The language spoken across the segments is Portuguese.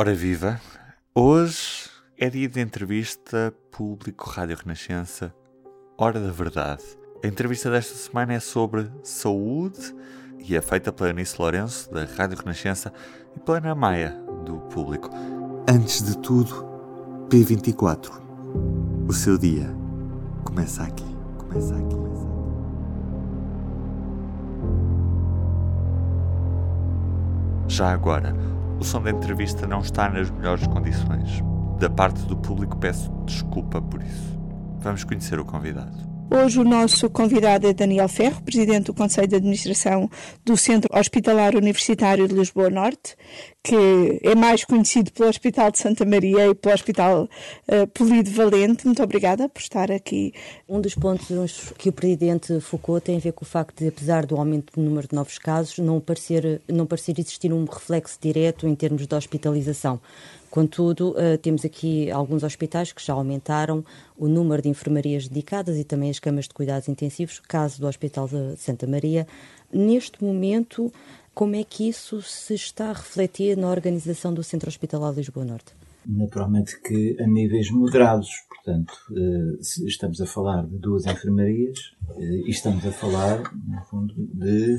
Ora viva! Hoje é dia de entrevista público Rádio Renascença, Hora da Verdade. A entrevista desta semana é sobre saúde e é feita pela Anice Lourenço, da Rádio Renascença, e pela Ana Maia, do Público. Antes de tudo, P24. O seu dia. Começa aqui. Começa aqui. Já agora, o som da entrevista não está nas melhores condições. Da parte do público peço desculpa por isso. Vamos conhecer o convidado. Hoje o nosso convidado é Daniel Ferro, presidente do Conselho de Administração do Centro Hospitalar Universitário de Lisboa Norte, que é mais conhecido pelo Hospital de Santa Maria e pelo Hospital uh, Polido Valente. Muito obrigada por estar aqui. Um dos pontos que o presidente focou tem a ver com o facto de, apesar do aumento do número de novos casos, não parecer, não parecer existir um reflexo direto em termos de hospitalização. Contudo, uh, temos aqui alguns hospitais que já aumentaram o número de enfermarias dedicadas e também as camas de cuidados intensivos, caso do Hospital de Santa Maria. Neste momento, como é que isso se está a refletir na organização do Centro Hospitalar de Lisboa Norte? Naturalmente que a níveis moderados, portanto, uh, estamos a falar de duas enfermarias uh, e estamos a falar, no fundo, de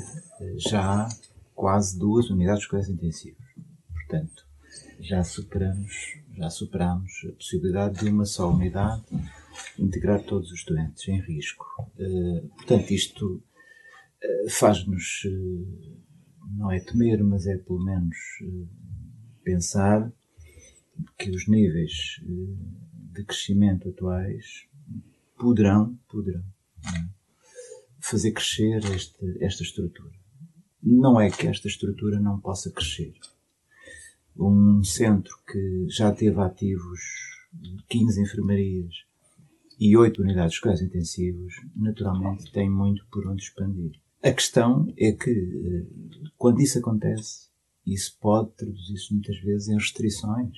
já quase duas unidades de cuidados intensivos. Portanto, já superamos, já superamos a possibilidade de uma só unidade integrar todos os doentes em risco. Uh, portanto, isto uh, faz-nos, uh, não é temer, mas é pelo menos pensar que os níveis de crescimento atuais poderão, poderão é? fazer crescer este, esta estrutura. Não é que esta estrutura não possa crescer um centro que já teve ativos 15 enfermarias e 8 unidades de cuidados intensivos, naturalmente tem muito por onde expandir. A questão é que, eh, quando isso acontece, isso pode traduzir-se muitas vezes em restrições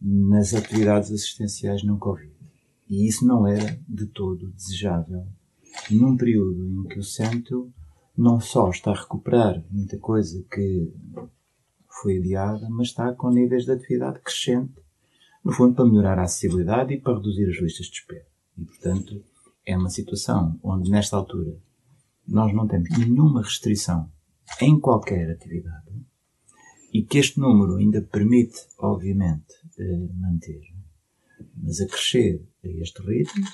nas atividades assistenciais não Covid. E isso não era de todo desejável num período em que o centro não só está a recuperar muita coisa que foi adiada, mas está com níveis de atividade crescente, no fundo para melhorar a acessibilidade e para reduzir as listas de espera. E, portanto, é uma situação onde, nesta altura, nós não temos nenhuma restrição em qualquer atividade e que este número ainda permite, obviamente, eh, manter, mas a crescer a este ritmo,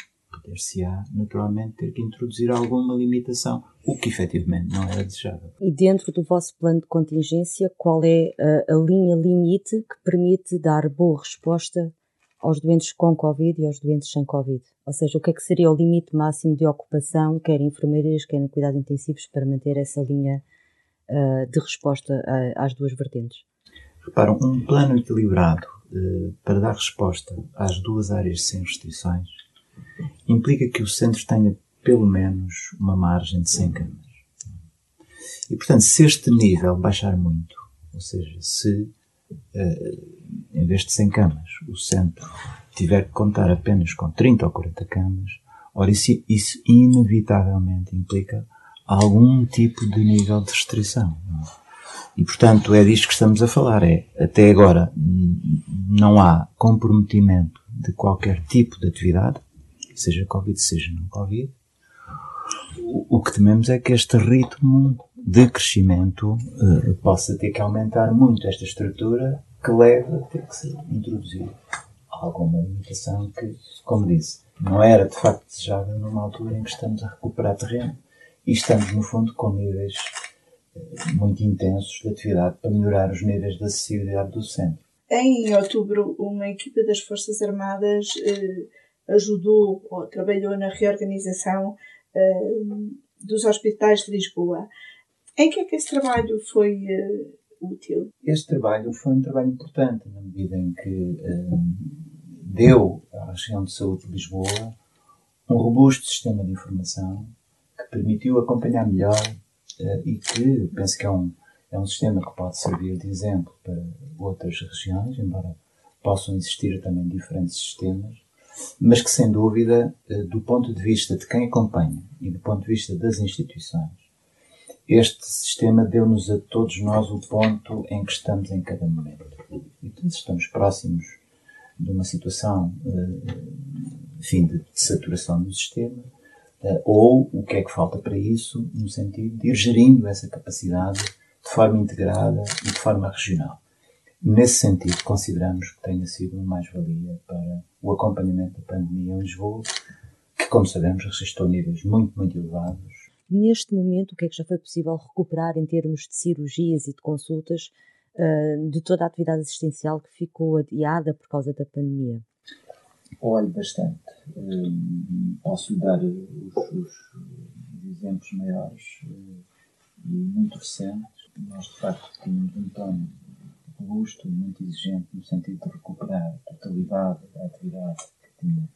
poder-se-á naturalmente ter que introduzir alguma limitação, o que efetivamente não era desejável. E dentro do vosso plano de contingência, qual é a, a linha limite que permite dar boa resposta aos doentes com Covid e aos doentes sem Covid? Ou seja, o que é que seria o limite máximo de ocupação, quer em enfermeiras, quer em cuidados intensivos, para manter essa linha uh, de resposta uh, às duas vertentes? Reparam, um plano equilibrado uh, para dar resposta às duas áreas sem restrições implica que o centro tenha pelo menos uma margem de 100 camas. E, portanto, se este nível baixar muito, ou seja, se uh, em vez de 100 camas o centro tiver que contar apenas com 30 ou 40 camas, ora, isso, isso inevitavelmente implica algum tipo de nível de restrição. E, portanto, é disto que estamos a falar. É, até agora, não há comprometimento de qualquer tipo de atividade, seja Covid, seja não Covid. O, o que tememos é que este ritmo de crescimento uh, possa ter que aumentar muito esta estrutura que leva a ter que ser introduzido alguma limitação que, como disse, não era de facto desejável numa altura em que estamos a recuperar terreno e estamos, no fundo, com níveis uh, muito intensos de atividade para melhorar os níveis de acessibilidade do centro. Em outubro, uma equipa das Forças Armadas uh, ajudou ou trabalhou na reorganização uh, dos hospitais de Lisboa. Em que é que esse trabalho foi uh, útil? Este trabalho foi um trabalho importante na medida em que uh, deu à região de saúde de Lisboa um robusto sistema de informação que permitiu acompanhar melhor e que penso que é um, é um sistema que pode servir de exemplo para outras regiões, embora possam existir também diferentes sistemas mas que, sem dúvida, eh, do ponto de vista de quem acompanha e do ponto de vista das instituições, este sistema deu-nos a todos nós o ponto em que estamos em cada momento. Estamos próximos de uma situação enfim, de saturação do sistema, ou o que é que falta para isso, no sentido de ir gerindo essa capacidade de forma integrada e de forma regional. Nesse sentido, consideramos que tenha sido uma mais-valia para acompanhamento da pandemia em Lisboa, que, como sabemos, registrou níveis muito, muito elevados. Neste momento, o que é que já foi possível recuperar em termos de cirurgias e de consultas uh, de toda a atividade assistencial que ficou adiada por causa da pandemia? Olhe, bastante. Um, posso dar os, os, exemplos maiores uh, e muito recentes. Nós, de facto, tínhamos um plano robusto, muito exigente, no sentido de recuperar a totalidade da atividade que tinha,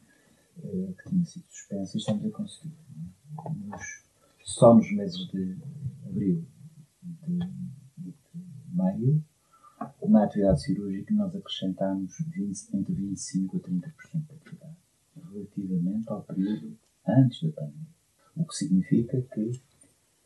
uh, que tinha sido suspensa e estamos a conseguir. É? Nos, só nos meses de abril de, de maio, na atividade cirúrgica nós acrescentamos 20, entre 25% a 30% da atividade, relativamente ao período antes da pandemia. O que significa que,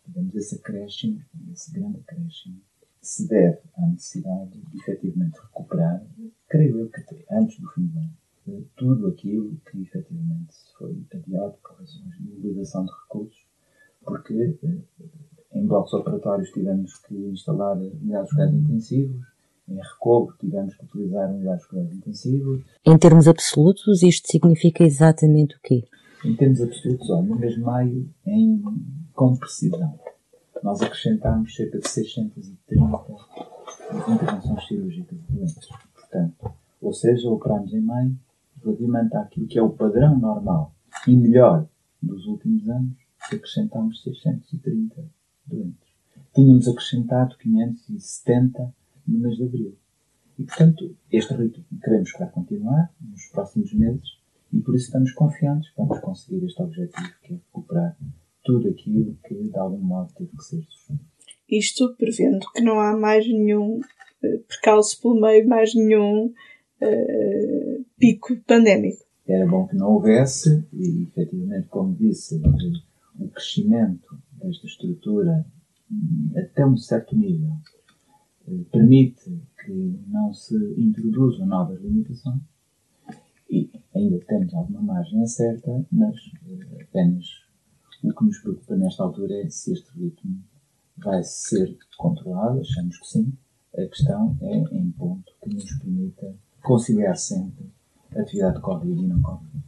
digamos, esse acréscimo, esse grande acréscimo, se deve à necessidade de efetivamente recuperar, creio eu que antes do fim do ano, tudo aquilo que efetivamente foi adiado por razões de mobilização de recursos, porque eh, em blocos operatórios tivemos que instalar milhares de cuidados intensivos, em recobro tivemos que utilizar unidades de cuidados intensivos. Em termos absolutos, isto significa exatamente o quê? Em termos absolutos, olha, no mês de maio, em, com precisão, nós acrescentámos cerca de 630 intervenções cirúrgicas de doentes. Portanto, ou seja, operámos em maio relativamente àquilo que é o padrão normal e melhor dos últimos anos, acrescentámos 630 doentes. Tínhamos acrescentado 570 no mês de abril. E, portanto, este ritmo queremos que vai continuar nos próximos meses e por isso estamos confiantes que vamos conseguir este objetivo, que é recuperar tudo aquilo que, de algum modo, teve que ser suspenso. Isto prevendo que não há mais nenhum uh, percalço pelo meio, mais nenhum uh, pico pandémico. Era bom que não houvesse e, efetivamente, como disse, o crescimento desta estrutura hum, até um certo nível permite que não se introduzam novas limitações e ainda temos alguma margem certa, mas eh, apenas o que nos preocupa nesta altura é se este ritmo vai ser controlado, achamos que sim. A questão é em ponto que nos permita conciliar sempre a atividade Covid e não Covid.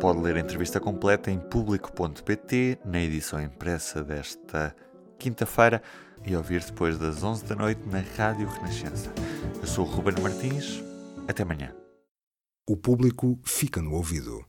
Pode ler a entrevista completa em público.pt, na edição impressa desta quinta-feira e ouvir depois das 11 da noite na Rádio Renascença. Eu sou o Ruben Martins. Até amanhã. O público fica no ouvido.